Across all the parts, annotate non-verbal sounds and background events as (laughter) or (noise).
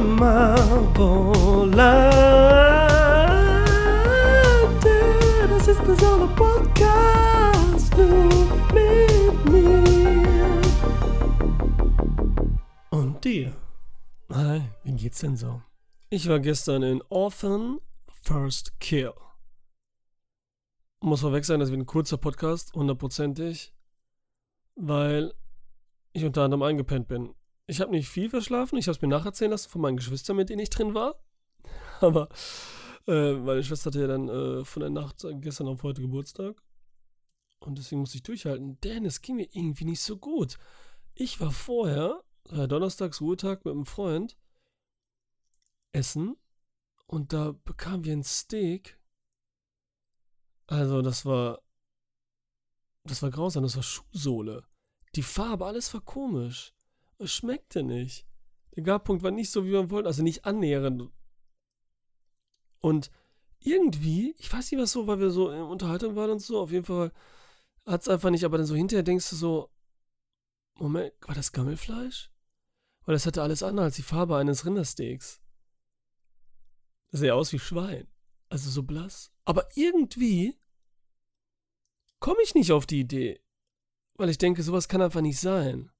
Marvolade. Das ist der Solo-Podcast nur mit mir. Und dir. Hi, wie geht's denn so? Ich war gestern in Orphan First Kill. Muss vorweg sein, das wird ein kurzer Podcast, hundertprozentig, weil ich unter anderem eingepennt bin. Ich habe nicht viel verschlafen, ich habe es mir nacherzählen lassen von meinen Geschwistern, mit denen ich drin war. (laughs) Aber äh, meine Schwester hatte ja dann äh, von der Nacht gestern auf heute Geburtstag. Und deswegen musste ich durchhalten. Denn es ging mir irgendwie nicht so gut. Ich war vorher, äh, Donnerstags Ruhetag mit einem Freund, essen. Und da bekamen wir ein Steak. Also, das war. Das war grausam, das war Schuhsohle. Die Farbe, alles war komisch. Es schmeckte nicht. Der Garpunkt war nicht so, wie man wollte, also nicht annähernd. Und irgendwie, ich weiß nicht was so, weil wir so in Unterhaltung waren und so, auf jeden Fall hat es einfach nicht, aber dann so hinterher denkst du so, Moment, war das Gammelfleisch? Weil das hatte alles andere als die Farbe eines Rindersteaks. Das sah aus wie Schwein. Also so blass. Aber irgendwie komme ich nicht auf die Idee. Weil ich denke, sowas kann einfach nicht sein.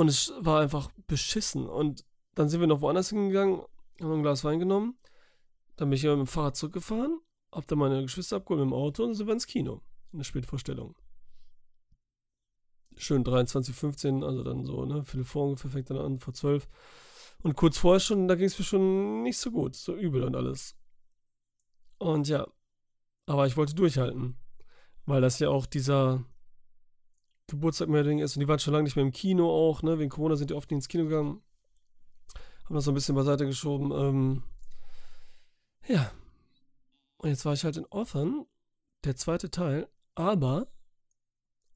Und es war einfach beschissen. Und dann sind wir noch woanders hingegangen, haben ein Glas Wein genommen. Dann bin ich mit dem Fahrrad zurückgefahren, hab dann meine Geschwister abgeholt mit dem Auto und sind wir ins Kino. Eine Spätvorstellung. Schön 23.15, also dann so, ne? Viertel vor ungefähr fängt dann an, vor 12. Und kurz vorher schon, da ging es mir schon nicht so gut, so übel und alles. Und ja, aber ich wollte durchhalten, weil das ja auch dieser Geburtstag mehr Ding ist und die waren schon lange nicht mehr im Kino auch, ne? Wegen Corona sind die oft nicht ins Kino gegangen. Haben das so ein bisschen beiseite geschoben. Ähm, ja. Und jetzt war ich halt in Orphan, der zweite Teil, aber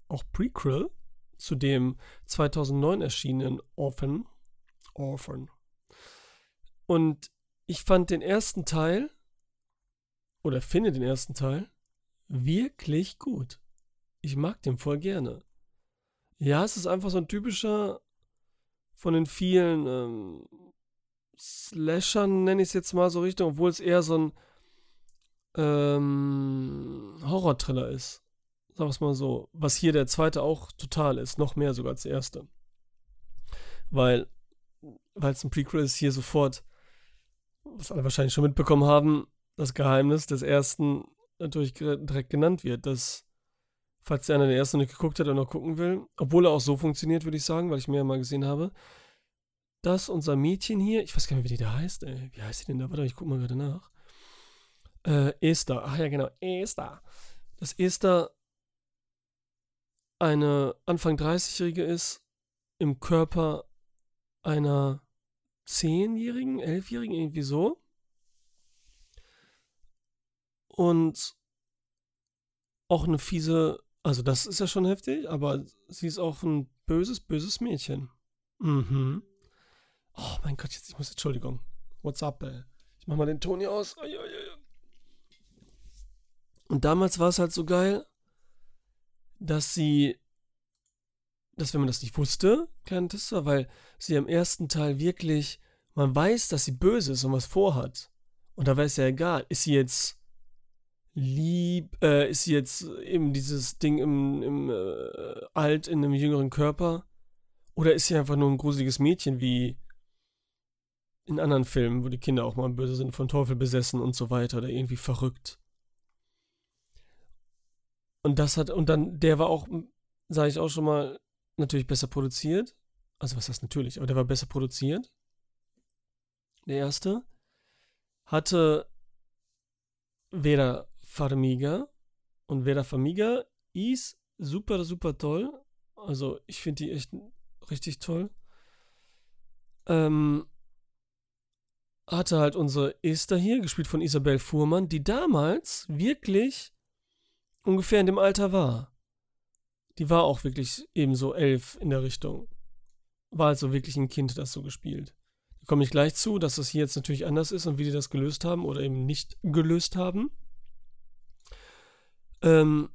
auch Prequel zu dem 2009 erschienenen Orphan. Orphan. Und ich fand den ersten Teil, oder finde den ersten Teil, wirklich gut. Ich mag den voll gerne. Ja, es ist einfach so ein typischer von den vielen ähm, Slashern, nenne ich es jetzt mal so richtig, obwohl es eher so ein ähm, Horror-Thriller ist. Sagen wir es mal so. Was hier der zweite auch total ist. Noch mehr sogar als der erste. Weil, weil es ein Prequel ist, hier sofort, was alle wahrscheinlich schon mitbekommen haben, das Geheimnis des ersten natürlich direkt genannt wird. Dass, falls der einer der ersten nicht geguckt hat und noch gucken will, obwohl er auch so funktioniert, würde ich sagen, weil ich mehr mal gesehen habe, dass unser Mädchen hier, ich weiß gar nicht, wie die da heißt, ey. Wie heißt die denn da? Warte, ich guck mal gerade nach. Äh, Esther. Ach ja, genau, Esther. Dass Esther eine Anfang 30-Jährige ist, im Körper einer 10-Jährigen, 11-Jährigen, irgendwie so. Und auch eine fiese, also das ist ja schon heftig, aber sie ist auch ein böses, böses Mädchen. Mhm. Oh mein Gott, jetzt, ich muss, Entschuldigung. What's up, ey? Ich mach mal den Ton hier aus. Und damals war es halt so geil, dass sie, dass wenn man das nicht wusste, kleine Tester, weil sie im ersten Teil wirklich, man weiß, dass sie böse ist und was vorhat. Und da wäre es ja egal, ist sie jetzt lieb, äh, ist sie jetzt eben dieses Ding im, im äh, alt in einem jüngeren Körper? Oder ist sie einfach nur ein gruseliges Mädchen wie in anderen Filmen, wo die Kinder auch mal böse sind, von Teufel besessen und so weiter oder irgendwie verrückt. Und das hat, und dann, der war auch, sage ich auch schon mal, natürlich besser produziert. Also was heißt natürlich, aber der war besser produziert. Der erste. Hatte Vera Farmiga. Und Vera Farmiga ist super, super toll. Also ich finde die echt richtig toll. Ähm, hatte halt unsere Esther hier, gespielt von Isabel Fuhrmann, die damals wirklich ungefähr in dem Alter war. Die war auch wirklich ebenso elf in der Richtung. War also wirklich ein Kind, das so gespielt. Da komme ich gleich zu, dass das hier jetzt natürlich anders ist und wie die das gelöst haben oder eben nicht gelöst haben. Ähm,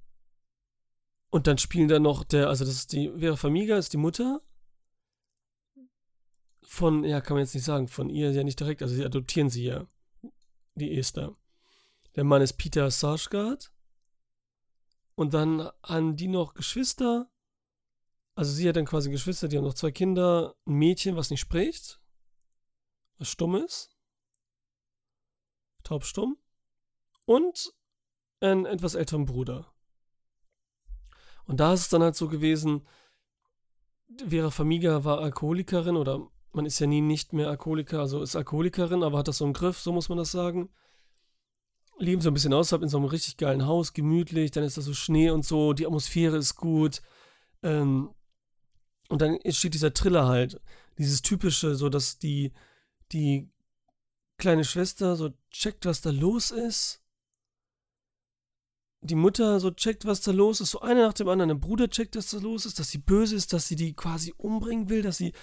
und dann spielen da noch der, also das ist die Vera Famiga, ist die Mutter von, ja, kann man jetzt nicht sagen, von ihr ja nicht direkt, also sie adoptieren sie ja, die Esther. Der Mann ist Peter Sarsgaard. Und dann haben die noch Geschwister. Also sie hat dann quasi Geschwister, die haben noch zwei Kinder, ein Mädchen, was nicht spricht, was stumm ist, taubstumm, und einen etwas älteren Bruder. Und da ist es dann halt so gewesen, Vera Famiga war Alkoholikerin oder man ist ja nie nicht mehr Alkoholiker, also ist Alkoholikerin, aber hat das so im Griff, so muss man das sagen leben so ein bisschen außerhalb in so einem richtig geilen Haus, gemütlich, dann ist da so Schnee und so, die Atmosphäre ist gut. Ähm, und dann steht dieser Triller halt, dieses typische, so dass die, die kleine Schwester so checkt, was da los ist. Die Mutter so checkt, was da los ist. So einer nach dem anderen. Der Bruder checkt, dass da los ist, dass sie böse ist, dass sie die quasi umbringen will, dass sie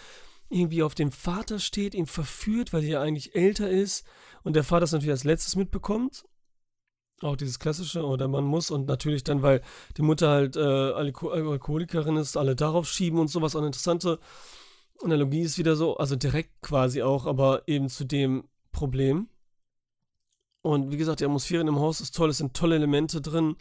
irgendwie auf dem Vater steht, ihn verführt, weil sie ja eigentlich älter ist und der Vater es natürlich als letztes mitbekommt. Auch dieses klassische, oder man muss und natürlich dann, weil die Mutter halt äh, Alkoholikerin ist, alle darauf schieben und sowas. Eine interessante Analogie ist wieder so, also direkt quasi auch, aber eben zu dem Problem. Und wie gesagt, die Atmosphäre in dem Haus ist toll, es sind tolle Elemente drin.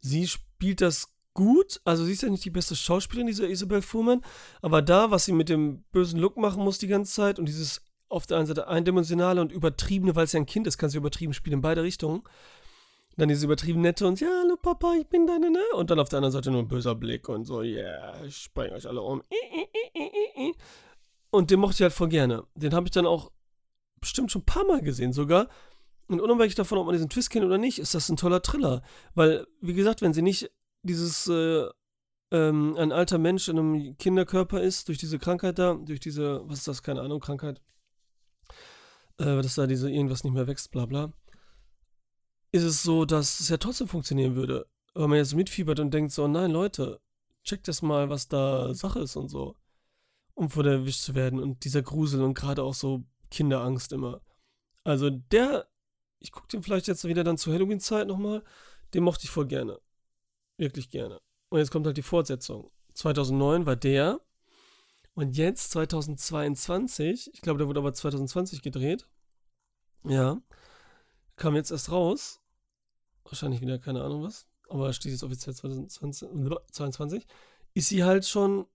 Sie spielt das gut, also sie ist ja nicht die beste Schauspielerin, diese Isabel Fuhrmann, aber da, was sie mit dem bösen Look machen muss die ganze Zeit und dieses auf der einen Seite eindimensionale und übertriebene, weil es ja ein Kind ist, kann sie übertrieben spielen in beide Richtungen. Dann diese übertrieben nette und ja, hallo Papa, ich bin deine, ne? Und dann auf der anderen Seite nur ein böser Blick und so, ja, yeah, ich spreng euch alle um. Und den mochte ich halt voll gerne. Den habe ich dann auch bestimmt schon ein paar Mal gesehen sogar. Und unabhängig davon, ob man diesen Twist kennt oder nicht, ist das ein toller Thriller. Weil, wie gesagt, wenn sie nicht dieses, äh, ähm, ein alter Mensch in einem Kinderkörper ist, durch diese Krankheit da, durch diese, was ist das, keine Ahnung, Krankheit, äh, dass da diese irgendwas nicht mehr wächst, bla bla ist es so, dass es ja trotzdem funktionieren würde. Wenn man jetzt mitfiebert und denkt so, nein, Leute, checkt das mal, was da Sache ist und so. Um vor der erwischt zu werden und dieser Grusel und gerade auch so Kinderangst immer. Also der, ich gucke den vielleicht jetzt wieder dann zur Halloween-Zeit nochmal, den mochte ich voll gerne. Wirklich gerne. Und jetzt kommt halt die Fortsetzung. 2009 war der. Und jetzt 2022, ich glaube, der wurde aber 2020 gedreht. Ja. Kam jetzt erst raus wahrscheinlich wieder keine Ahnung was, aber steht jetzt offiziell 2022, ist sie halt schon,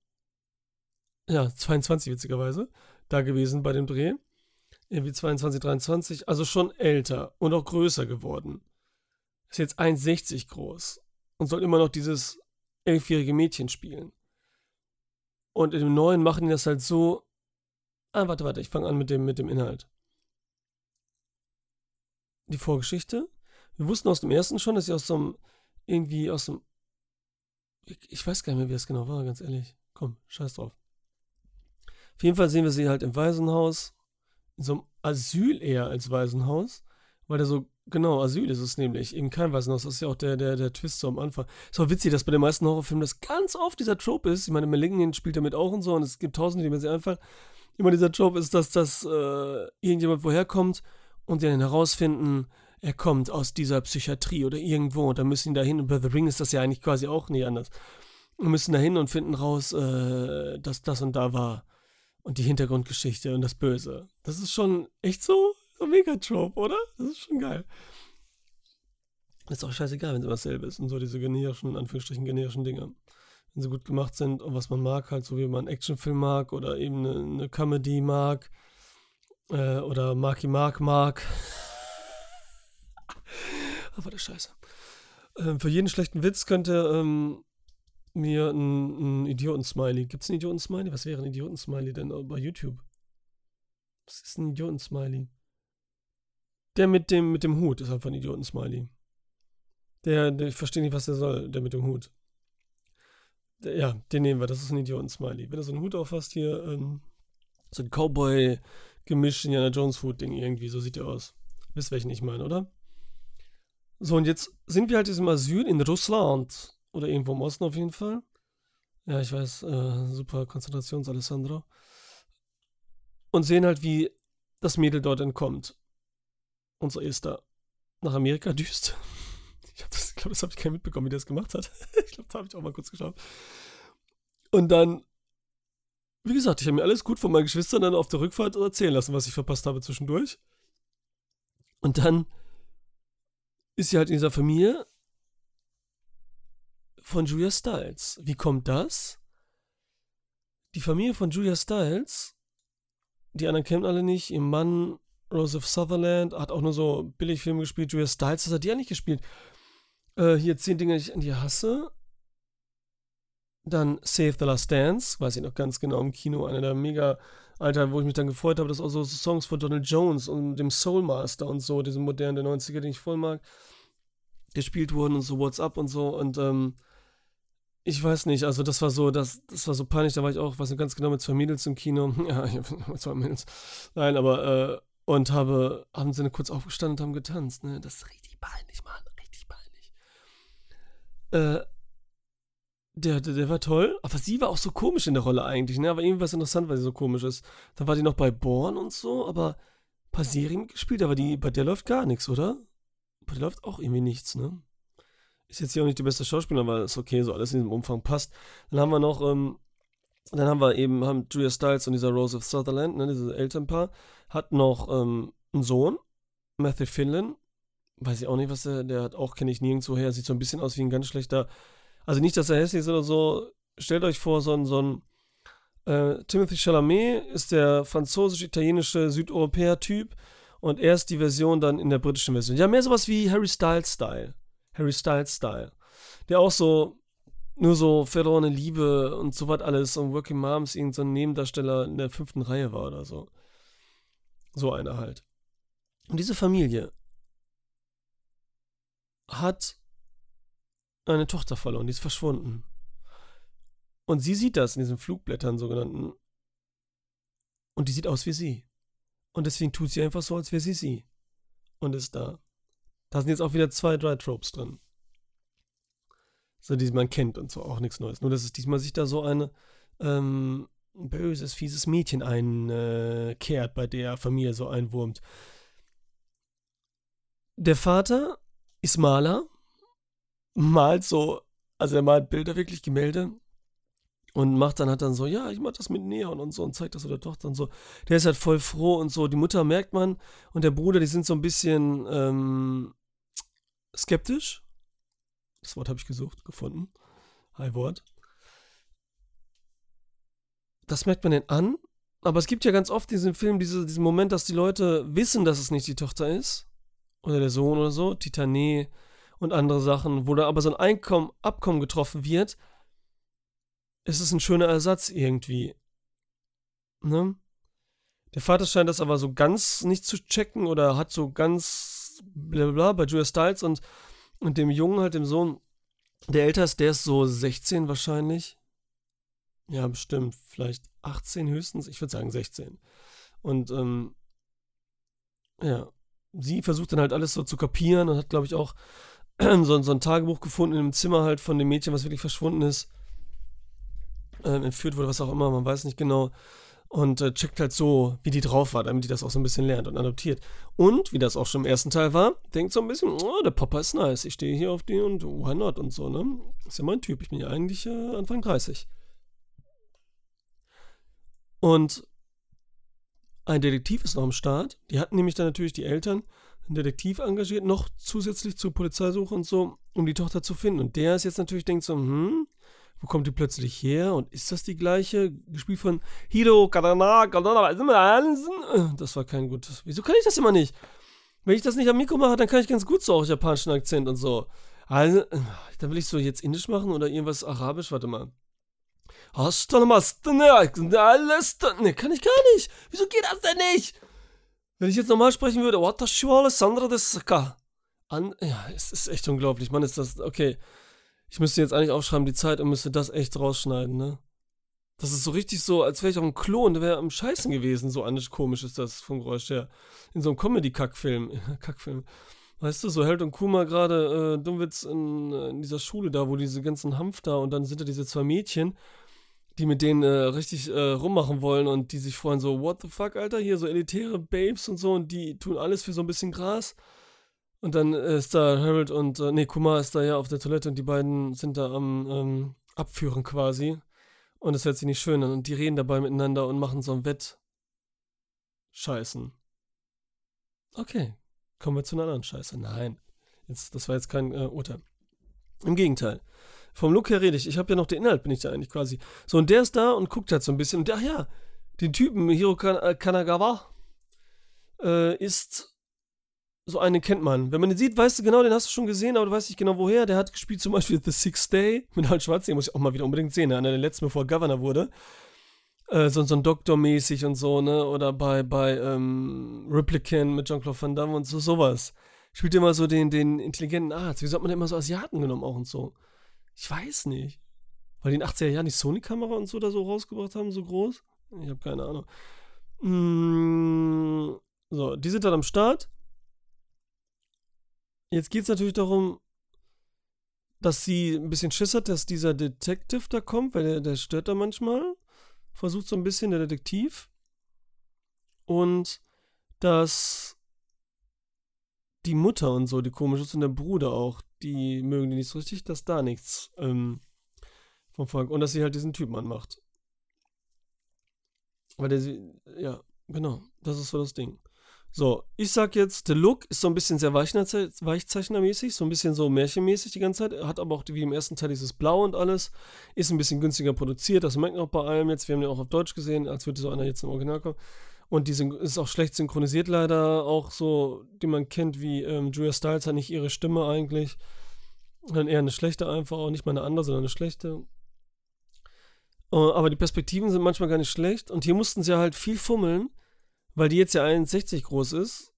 ja, 22 witzigerweise, da gewesen bei dem Dreh. Irgendwie 22, 23, also schon älter und auch größer geworden. Ist jetzt 1,60 groß und soll immer noch dieses elfjährige Mädchen spielen. Und in dem neuen machen die das halt so. Ah, warte, warte, ich fange an mit dem, mit dem Inhalt. Die Vorgeschichte wir wussten aus dem ersten schon, dass sie aus so einem, irgendwie aus dem, ich, weiß gar nicht mehr, wie das genau war, ganz ehrlich. Komm, scheiß drauf. Auf jeden Fall sehen wir sie halt im Waisenhaus, in so einem Asyl eher als Waisenhaus, weil der so, genau, Asyl ist es nämlich, eben kein Waisenhaus, das ist ja auch der, der, der Twist so am Anfang. Ist auch witzig, dass bei den meisten Horrorfilmen das ganz oft dieser Trope ist, ich meine, Malignant spielt damit auch und so, und es gibt tausende, die mir sehr einfallen. Immer dieser Trope ist, dass das äh, irgendjemand woher kommt und sie dann herausfinden, er kommt aus dieser Psychiatrie oder irgendwo und dann müssen ihn da hin. Und bei The Ring ist das ja eigentlich quasi auch nie anders. Wir müssen da hin und finden raus, äh, dass das und da war. Und die Hintergrundgeschichte und das Böse. Das ist schon echt so, so mega Trope, oder? Das ist schon geil. Ist auch scheißegal, wenn es immer dasselbe ist und so diese generischen, in Anführungsstrichen generischen Dinge. Wenn sie gut gemacht sind und was man mag, halt so wie man einen Actionfilm mag oder eben eine, eine Comedy mag äh, oder Marky Mark mag. (laughs) War das scheiße. Ähm, für jeden schlechten Witz könnte ähm, mir ein, ein Idioten-Smiley. Gibt es einen Idioten-Smiley? Was wäre ein Idioten-Smiley denn bei YouTube? Was ist ein Idioten-Smiley? Der mit dem, mit dem Hut ist einfach ein Idioten-Smiley. Der, der, ich verstehe nicht, was der soll, der mit dem Hut. Der, ja, den nehmen wir, das ist ein Idioten-Smiley. Wenn du so einen Hut aufhast hier, ähm, so ein Cowboy-Gemisch, Indiana Jones-Hut-Ding irgendwie, so sieht der aus. Wisst, welchen ich meine, oder? So, und jetzt sind wir halt diesem Asyl in Russland. Oder irgendwo im Osten auf jeden Fall. Ja, ich weiß, äh, super Konzentrations, Alessandro. Und sehen halt, wie das Mädel dort entkommt. Und da nach Amerika (laughs) düst. Ich glaube, das habe ich nicht mitbekommen, wie der das gemacht hat. (laughs) ich glaube, da habe ich auch mal kurz geschaut. Und dann wie gesagt, ich habe mir alles gut von meinen Geschwistern dann auf der Rückfahrt erzählen lassen, was ich verpasst habe zwischendurch. Und dann ist sie halt in dieser Familie von Julia Stiles. Wie kommt das? Die Familie von Julia Stiles, die anderen kennen alle nicht, ihr Mann Joseph Sutherland hat auch nur so Billigfilme gespielt, Julia Stiles, das hat die ja nicht gespielt. Äh, hier zehn Dinge, die ich an dir hasse. Dann Save the Last Dance, weiß ich noch ganz genau im Kino, einer der mega, Alter, wo ich mich dann gefreut habe, dass auch so Songs von Donald Jones und dem Soulmaster und so, diesem modernen der 90er, den ich voll mag, gespielt wurden und so What's Up und so und ähm, ich weiß nicht, also das war so, das, das war so peinlich, da war ich auch, weiß nicht ganz genau, mit zwei Mädels im Kino, (laughs) ja, ich habe zwei Mädels, nein, aber, äh, und habe, haben sie kurz aufgestanden und haben getanzt, ne, das ist richtig peinlich, Mann, richtig peinlich. Äh, der, der, der war toll, aber sie war auch so komisch in der Rolle eigentlich, ne? Aber irgendwie war es interessant, weil sie so komisch ist. Dann war die noch bei Born und so, aber ein paar Serien gespielt, aber die, bei der läuft gar nichts, oder? Bei der läuft auch irgendwie nichts, ne? Ist jetzt hier auch nicht die beste Schauspielerin, aber ist okay, so alles in diesem Umfang passt. Dann haben wir noch, ähm, dann haben wir eben, haben Julia Stiles und dieser Rose of Sutherland, ne, dieses Elternpaar, hat noch ähm, einen Sohn, Matthew Finlan. Weiß ich auch nicht, was der, der hat auch, kenne ich nirgendwo her, sieht so ein bisschen aus wie ein ganz schlechter also nicht, dass er hässlich ist oder so. Stellt euch vor, so ein, so ein äh, Timothy Chalamet ist der französisch-italienische Südeuropäer-Typ und er ist die Version dann in der britischen Version. Ja, mehr sowas wie Harry Styles-Style. Harry Styles-Style. Der auch so nur so verlorene Liebe und so was alles und Working Moms irgendein so Nebendarsteller in der fünften Reihe war oder so. So einer halt. Und diese Familie hat eine Tochter verloren, die ist verschwunden. Und sie sieht das in diesen Flugblättern sogenannten. Und die sieht aus wie sie. Und deswegen tut sie einfach so, als wäre sie sie. Und ist da. Da sind jetzt auch wieder zwei, drei Tropes drin. So, die man kennt und so, auch nichts Neues. Nur, dass es diesmal sich da so eine ähm, böses, fieses Mädchen einkehrt, äh, bei der Familie so einwurmt. Der Vater ist Maler malt so, also er malt Bilder, wirklich Gemälde und macht dann halt dann so, ja, ich mach das mit Neon und so und zeigt das so der Tochter und so. Der ist halt voll froh und so. Die Mutter merkt man und der Bruder, die sind so ein bisschen ähm, skeptisch. Das Wort habe ich gesucht, gefunden. Hi Wort. Das merkt man denn an. Aber es gibt ja ganz oft in diesem Film diese, diesen Moment, dass die Leute wissen, dass es nicht die Tochter ist. Oder der Sohn oder so. Titané und andere Sachen, wo da aber so ein Einkommen, Abkommen getroffen wird, ist es ein schöner Ersatz irgendwie. Ne? Der Vater scheint das aber so ganz nicht zu checken oder hat so ganz blablabla bei Julia Stiles und, und dem Jungen, halt dem Sohn, der älter ist, der ist so 16 wahrscheinlich. Ja, bestimmt, vielleicht 18 höchstens, ich würde sagen 16. Und ähm, ja, sie versucht dann halt alles so zu kapieren und hat, glaube ich, auch (clears throat) so, so ein Tagebuch gefunden in einem Zimmer halt von dem Mädchen, was wirklich verschwunden ist. Ähm, entführt wurde, was auch immer, man weiß nicht genau. Und äh, checkt halt so, wie die drauf war, damit die das auch so ein bisschen lernt und adoptiert. Und, wie das auch schon im ersten Teil war, denkt so ein bisschen, oh, der Papa ist nice, ich stehe hier auf den und why not und so, ne? Ist ja mein Typ, ich bin ja eigentlich äh, Anfang 30. Und ein Detektiv ist noch am Start. Die hatten nämlich dann natürlich die Eltern einen Detektiv engagiert, noch zusätzlich zur Polizeisuche und so, um die Tochter zu finden. Und der ist jetzt natürlich denkt so, hm, wo kommt die plötzlich her? Und ist das die gleiche? Gespielt von Hiro Kadana, Das war kein gutes. Wieso kann ich das immer nicht? Wenn ich das nicht am Mikro mache, dann kann ich ganz gut so auch japanischen Akzent und so. Also, dann will ich so jetzt Indisch machen oder irgendwas Arabisch. Warte mal. Hast du alles? Ne, kann ich gar nicht. Wieso geht das denn nicht? Wenn ich jetzt normal sprechen würde, Watashi wa Alessandra desu ka? An, ja, es ist echt unglaublich. Mann, ist das, okay. Ich müsste jetzt eigentlich aufschreiben die Zeit und müsste das echt rausschneiden, ne? Das ist so richtig so, als wäre ich auf einem Klon, der wäre am Scheißen gewesen. So komisch ist das vom Geräusch her. In so einem Comedy-Kackfilm. (laughs) Kackfilm. Weißt du, so Held und Kuma gerade, äh, Dummwitz in, äh, in dieser Schule da, wo diese ganzen Hanf da und dann sind da diese zwei Mädchen die mit denen äh, richtig äh, rummachen wollen und die sich freuen, so, what the fuck, Alter, hier so elitäre Babes und so und die tun alles für so ein bisschen Gras. Und dann ist da Harold und, äh, nee, Kumar ist da ja auf der Toilette und die beiden sind da am ähm, Abführen quasi. Und es hört sich nicht schön an. Und die reden dabei miteinander und machen so ein Wett. Scheißen. Okay, kommen wir zu einer anderen Scheiße. Nein, jetzt, das war jetzt kein äh, Urteil. Im Gegenteil. Vom Look her rede ich. Ich habe ja noch den Inhalt, bin ich da eigentlich quasi. So, und der ist da und guckt halt so ein bisschen. Und ach ja, den Typen, Hiro äh, Kanagawa, äh, ist so einen kennt man. Wenn man den sieht, weißt du genau, den hast du schon gesehen, aber du weißt nicht genau woher. Der hat gespielt zum Beispiel The Sixth Day mit Harald Schwarz, den muss ich auch mal wieder unbedingt sehen, einer der letzten, bevor er Governor wurde. Äh, so, so ein Doktor-mäßig und so, ne? Oder bei, bei ähm, Replicant mit Jean-Claude Van Damme und so, sowas. Spielt immer so den, den intelligenten Arzt. Wieso hat man immer so Asiaten genommen auch und so? Ich weiß nicht. Weil die in den 80er Jahren die Sony-Kamera und so da so rausgebracht haben, so groß? Ich habe keine Ahnung. Mm, so, die sind dann am Start. Jetzt geht es natürlich darum, dass sie ein bisschen Schiss hat, dass dieser Detective da kommt, weil der, der stört da manchmal. Versucht so ein bisschen der Detektiv. Und dass die Mutter und so, die komisch ist, und der Bruder auch, die mögen die nicht so richtig, dass da nichts ähm, vom Volk. Und dass sie halt diesen Typen anmacht. Weil der sie, ja, genau, das ist so das Ding. So, ich sag jetzt, der Look ist so ein bisschen sehr Weichzeichnermäßig, so ein bisschen so märchenmäßig die ganze Zeit. Hat aber auch wie im ersten Teil dieses Blau und alles. Ist ein bisschen günstiger produziert, das merkt man auch bei allem jetzt. Wir haben den auch auf Deutsch gesehen, als würde so einer jetzt im Original kommen. Und die ist auch schlecht synchronisiert leider, auch so, die man kennt wie ähm, Julia Stiles hat nicht ihre Stimme eigentlich. Dann eher eine schlechte einfach, auch nicht mal eine andere, sondern eine schlechte. Uh, aber die Perspektiven sind manchmal gar nicht schlecht. Und hier mussten sie halt viel fummeln, weil die jetzt ja 1,60 groß ist.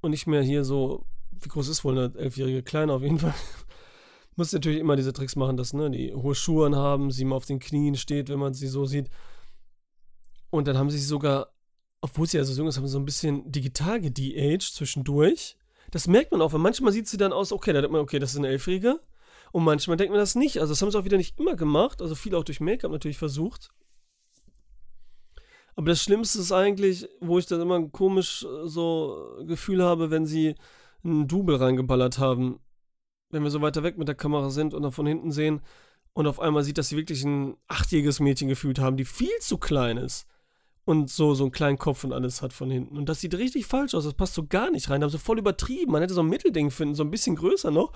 Und nicht mehr hier so, wie groß ist wohl eine elfjährige Kleine auf jeden (laughs) Fall. Muss natürlich immer diese Tricks machen, dass ne, die hohe Schuhe haben, sie mal auf den Knien steht, wenn man sie so sieht. Und dann haben sie sogar, obwohl sie ja so jung ist, haben sie so ein bisschen digital gede-aged zwischendurch. Das merkt man auch, weil manchmal sieht sie dann aus, okay, da denkt man, okay, das ist eine Elfjährige. Und manchmal denkt man das nicht. Also das haben sie auch wieder nicht immer gemacht. Also viel auch durch Make-up natürlich versucht. Aber das Schlimmste ist eigentlich, wo ich dann immer ein komisch äh, so Gefühl habe, wenn sie einen Double reingeballert haben. Wenn wir so weiter weg mit der Kamera sind und dann von hinten sehen und auf einmal sieht, dass sie wirklich ein achtjähriges Mädchen gefühlt haben, die viel zu klein ist und so, so einen kleinen Kopf und alles hat von hinten. Und das sieht richtig falsch aus. Das passt so gar nicht rein. Da haben sie voll übertrieben. Man hätte so ein Mittelding finden, so ein bisschen größer noch.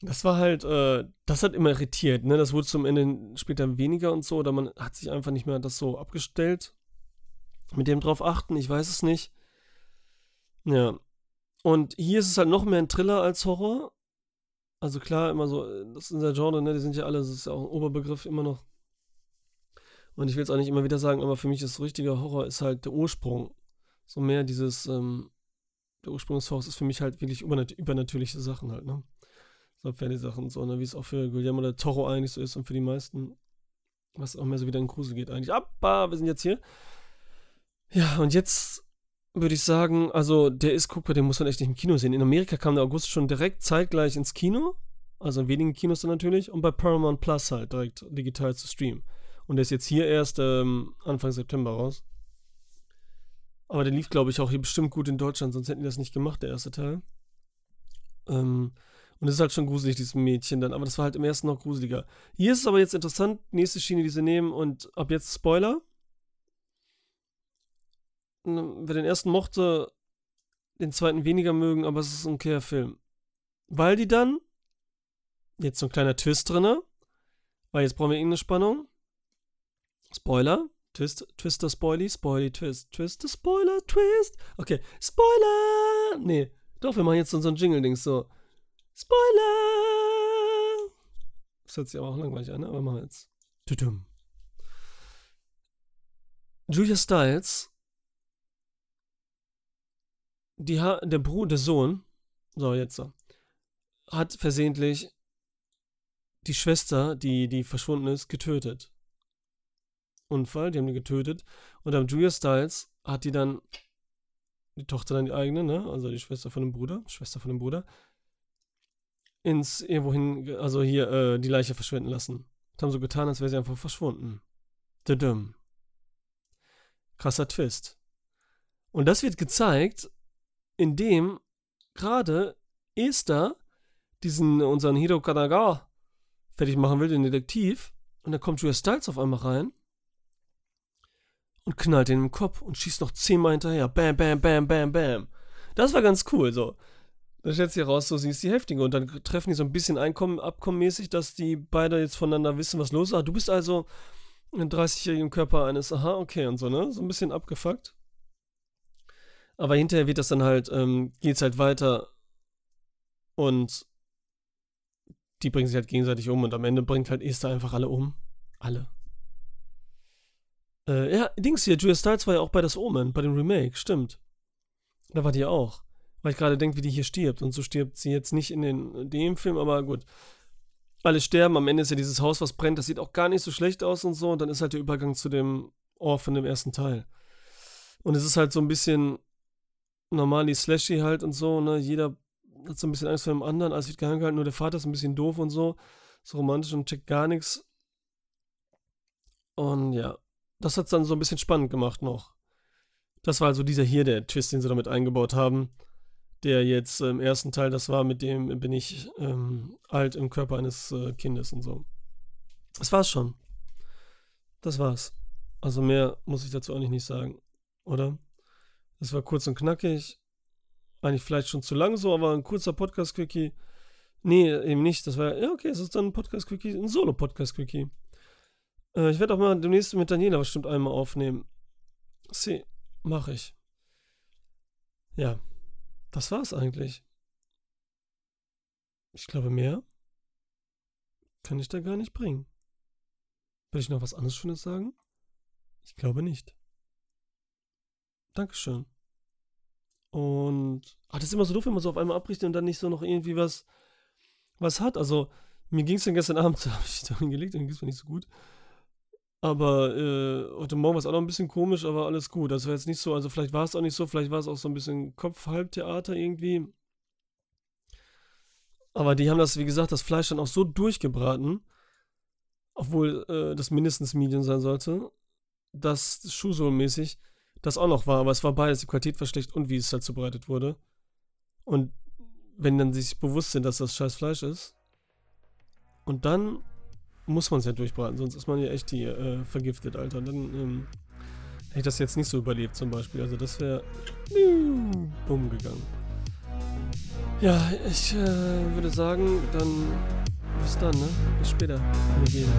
Das war halt, äh, das hat immer irritiert, ne? Das wurde zum Ende später weniger und so, oder man hat sich einfach nicht mehr das so abgestellt. Mit dem drauf achten, ich weiß es nicht. Ja. Und hier ist es halt noch mehr ein Thriller als Horror. Also klar, immer so, das ist unser Genre, ne? Die sind ja alle, das ist ja auch ein Oberbegriff immer noch. Und ich will es auch nicht immer wieder sagen, aber für mich ist richtiger Horror ist halt der Ursprung. So mehr dieses, ähm, der Ursprung des Horrors ist für mich halt wirklich übernat übernatürliche Sachen halt, ne? so Fantasy-Sachen, so, ne, wie es auch für Guillermo del Toro eigentlich so ist und für die meisten, was auch mehr so wieder in Grusel geht eigentlich. Aber wir sind jetzt hier. Ja, und jetzt würde ich sagen, also der ist guckbar, den muss man echt nicht im Kino sehen. In Amerika kam der August schon direkt zeitgleich ins Kino, also in wenigen Kinos dann natürlich, und bei Paramount Plus halt direkt digital zu streamen. Und der ist jetzt hier erst ähm, Anfang September raus. Aber der lief, glaube ich, auch hier bestimmt gut in Deutschland, sonst hätten die das nicht gemacht, der erste Teil. Ähm, und es ist halt schon gruselig, dieses Mädchen dann. Aber das war halt im ersten noch gruseliger. Hier ist es aber jetzt interessant, nächste Schiene, die sie nehmen. Und ab jetzt Spoiler. Wer den ersten mochte, den zweiten weniger mögen, aber es ist ein okayer Film. Weil die dann, jetzt so ein kleiner Twist drinne, weil jetzt brauchen wir irgendeine Spannung. Spoiler, Twist, Twister, Spoily, Spoily, Twist, Twister, Spoiler, Twist. Okay, Spoiler! Nee, doch, wir machen jetzt so, ein Jingle-Dings so. Spoiler! Das hört sich aber auch langweilig an, ne? aber mal jetzt. Tudum. Julia Stiles, die ha der Bruder, der Sohn, so jetzt so, hat versehentlich die Schwester, die, die verschwunden ist, getötet. Unfall, die haben die getötet. Und dann Julia Stiles hat die dann, die Tochter dann die eigene, ne? Also die Schwester von dem Bruder, Schwester von dem Bruder, ins irgendwohin, also hier äh, die Leiche verschwinden lassen. Und haben so getan, als wäre sie einfach verschwunden. Dudum. Krasser Twist. Und das wird gezeigt, indem gerade Esther diesen, unseren Hiro Kanaga fertig machen will, den Detektiv, Und dann kommt Julia Styles auf einmal rein und knallt den im Kopf und schießt noch zehnmal hinterher. Bam, bam, bam, bam, bam. Das war ganz cool, so. Da stellt sich heraus, so sie ist die Heftige. Und dann treffen die so ein bisschen Einkommen, abkommenmäßig, dass die beide jetzt voneinander wissen, was los ist. Ah, du bist also ein 30-jährigen Körper eines, aha, okay, und so, ne? So ein bisschen abgefuckt. Aber hinterher wird das dann halt, ähm, geht's halt weiter und die bringen sich halt gegenseitig um und am Ende bringt halt Esther einfach alle um. Alle. Äh, ja, Dings hier, Julia Stiles war ja auch bei Das Omen, bei dem Remake, stimmt. Da war die auch. Weil ich gerade denke, wie die hier stirbt. Und so stirbt sie jetzt nicht in den, dem Film, aber gut. Alle sterben, am Ende ist ja dieses Haus, was brennt, das sieht auch gar nicht so schlecht aus und so. Und dann ist halt der Übergang zu dem von dem ersten Teil. Und es ist halt so ein bisschen normal die Slashy halt und so, ne? Jeder hat so ein bisschen Angst vor dem anderen, alles wird geheim gehalten, nur der Vater ist ein bisschen doof und so. So romantisch und checkt gar nichts. Und ja, das hat es dann so ein bisschen spannend gemacht noch. Das war also dieser hier, der Twist, den sie damit eingebaut haben. Der jetzt im ersten Teil, das war, mit dem bin ich ähm, alt im Körper eines äh, Kindes und so. Das war's schon. Das war's. Also mehr muss ich dazu eigentlich nicht sagen, oder? Das war kurz und knackig. Eigentlich vielleicht schon zu lang so, aber ein kurzer Podcast-Quickie. Nee, eben nicht. Das war, ja, okay, es ist dann ein Podcast-Quickie, ein Solo-Podcast-Quickie. Äh, ich werde auch mal demnächst mit Daniela bestimmt einmal aufnehmen. See, mache ich. Ja, das war's eigentlich. Ich glaube, mehr kann ich da gar nicht bringen. Will ich noch was anderes Schönes sagen? Ich glaube nicht. Dankeschön. Und ach, das ist immer so doof, wenn man so auf einmal abbricht und dann nicht so noch irgendwie was, was hat. Also, mir ging es dann gestern (laughs) Abend, da habe ich da hingelegt, dann ging es mir nicht so gut. Aber äh, heute Morgen war es auch noch ein bisschen komisch, aber alles gut. War jetzt nicht so, also vielleicht war es auch nicht so, vielleicht war es auch so ein bisschen Kopf-Halbtheater irgendwie. Aber die haben das, wie gesagt, das Fleisch dann auch so durchgebraten, obwohl äh, das mindestens Medium sein sollte, dass Schuhsohlenmäßig das auch noch war, aber es war beides, die Qualität war schlecht und wie es halt zubereitet wurde. Und wenn dann sich bewusst sind, dass das scheiß Fleisch ist, und dann muss man es ja durchbraten, sonst ist man ja echt hier äh, vergiftet, Alter. Dann ähm, hätte ich das jetzt nicht so überlebt zum Beispiel. Also das wäre bumm gegangen. Ja, ich äh, würde sagen, dann bis dann, ne? Bis später. Alligator.